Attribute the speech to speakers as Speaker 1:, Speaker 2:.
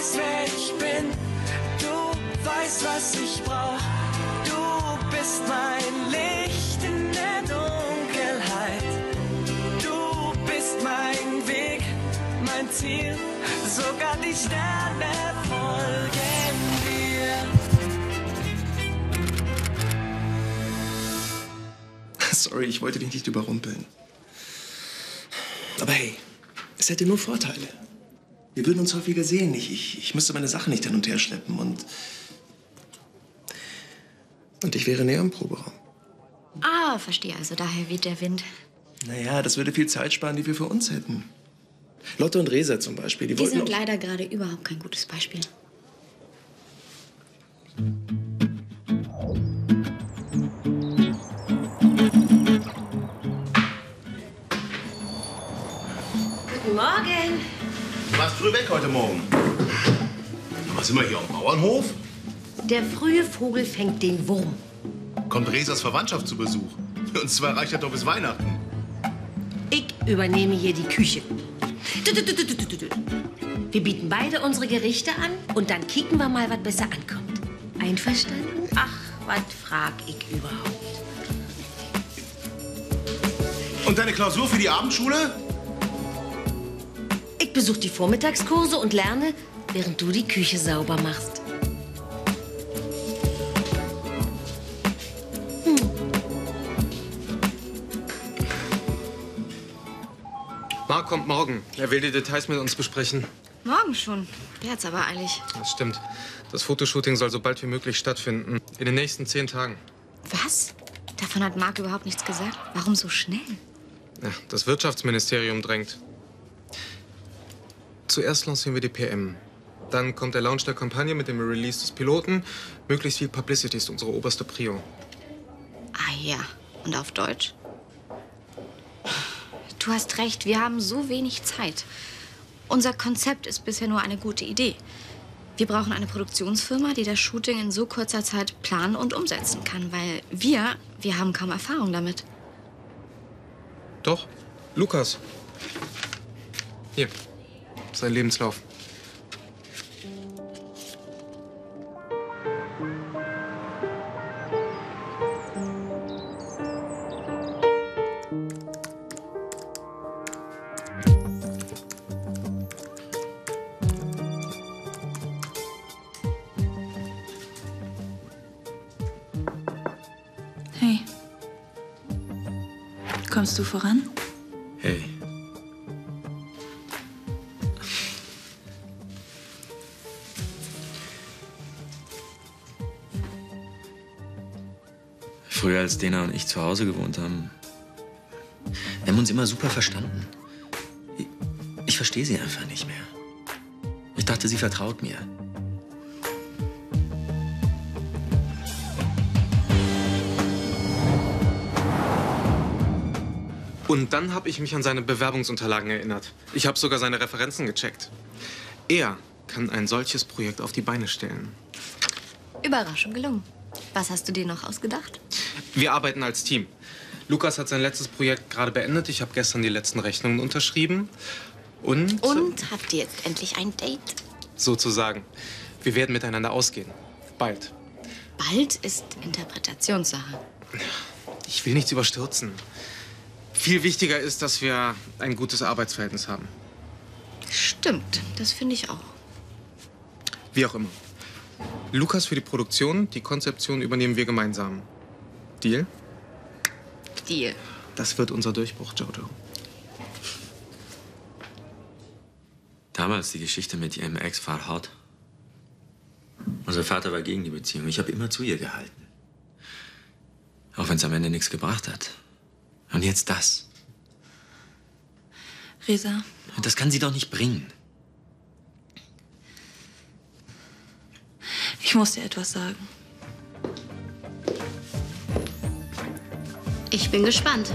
Speaker 1: weißt, wer ich bin. Du weißt, was ich brauch. Du bist mein Licht in der Dunkelheit. Du bist mein Weg, mein Ziel. Sogar die Sterne folgen dir.
Speaker 2: Sorry, ich wollte dich nicht überrumpeln. Aber hey, es hätte nur Vorteile. Wir würden uns häufiger sehen. Ich, ich, ich müsste meine Sachen nicht hin und her schleppen und. Und ich wäre näher im Proberaum.
Speaker 3: Ah, verstehe also. Daher weht der Wind.
Speaker 2: Naja, das würde viel Zeit sparen, die wir für uns hätten. Lotte und Resa zum Beispiel, die,
Speaker 3: Die
Speaker 2: wollten
Speaker 3: sind
Speaker 2: auch-
Speaker 3: leider gerade überhaupt kein gutes Beispiel.
Speaker 4: Guten
Speaker 5: heute Morgen. Was sind wir hier am Bauernhof?
Speaker 4: Der frühe Vogel fängt den Wurm.
Speaker 5: Kommt Resas Verwandtschaft zu Besuch. Uns zwei reicht ja doch bis Weihnachten.
Speaker 4: Ich übernehme hier die Küche. Wir bieten beide unsere Gerichte an und dann kicken wir mal, was besser ankommt. Einverstanden? Ach, was frag ich überhaupt?
Speaker 5: Und deine Klausur für die Abendschule?
Speaker 4: Ich besuche die Vormittagskurse und lerne, während du die Küche sauber machst.
Speaker 6: Marc kommt morgen. Er will die Details mit uns besprechen.
Speaker 3: Morgen schon. Der hat's aber eilig.
Speaker 6: Das stimmt. Das Fotoshooting soll so bald wie möglich stattfinden. In den nächsten zehn Tagen.
Speaker 3: Was? Davon hat Marc überhaupt nichts gesagt. Warum so schnell?
Speaker 6: Ja, das Wirtschaftsministerium drängt. Zuerst lancieren wir die PM. Dann kommt der Launch der Kampagne mit dem Release des Piloten. Möglichst viel Publicity ist unsere oberste Prio.
Speaker 3: Ah ja. Und auf Deutsch? Du hast recht, wir haben so wenig Zeit. Unser Konzept ist bisher nur eine gute Idee. Wir brauchen eine Produktionsfirma, die das Shooting in so kurzer Zeit planen und umsetzen kann, weil wir, wir haben kaum Erfahrung damit.
Speaker 6: Doch, Lukas. Hier, sein Lebenslauf.
Speaker 7: Hey. Kommst du voran?
Speaker 8: Hey. Früher, als Dena und ich zu Hause gewohnt haben, wir haben uns immer super verstanden. Ich, ich verstehe sie einfach nicht mehr. Ich dachte, sie vertraut mir.
Speaker 6: Und dann habe ich mich an seine Bewerbungsunterlagen erinnert. Ich habe sogar seine Referenzen gecheckt. Er kann ein solches Projekt auf die Beine stellen.
Speaker 3: Überraschung gelungen. Was hast du dir noch ausgedacht?
Speaker 6: Wir arbeiten als Team. Lukas hat sein letztes Projekt gerade beendet. Ich habe gestern die letzten Rechnungen unterschrieben. Und,
Speaker 3: Und habt ihr jetzt endlich ein Date?
Speaker 6: sozusagen, wir werden miteinander ausgehen. Bald.
Speaker 3: Bald ist Interpretationssache.
Speaker 6: Ich will nichts überstürzen. Viel wichtiger ist, dass wir ein gutes Arbeitsverhältnis haben.
Speaker 3: Stimmt, das finde ich auch.
Speaker 6: Wie auch immer. Lukas für die Produktion, die Konzeption übernehmen wir gemeinsam. Deal?
Speaker 3: Deal.
Speaker 6: Das wird unser Durchbruch, Jojo.
Speaker 8: Damals die Geschichte mit ihrem Ex Farhad. Unser Vater war gegen die Beziehung. Ich habe immer zu ihr gehalten. Auch wenn es am Ende nichts gebracht hat. Und jetzt das.
Speaker 7: Resa,
Speaker 8: Das kann sie doch nicht bringen.
Speaker 7: Ich muss dir etwas sagen.
Speaker 3: Ich bin gespannt.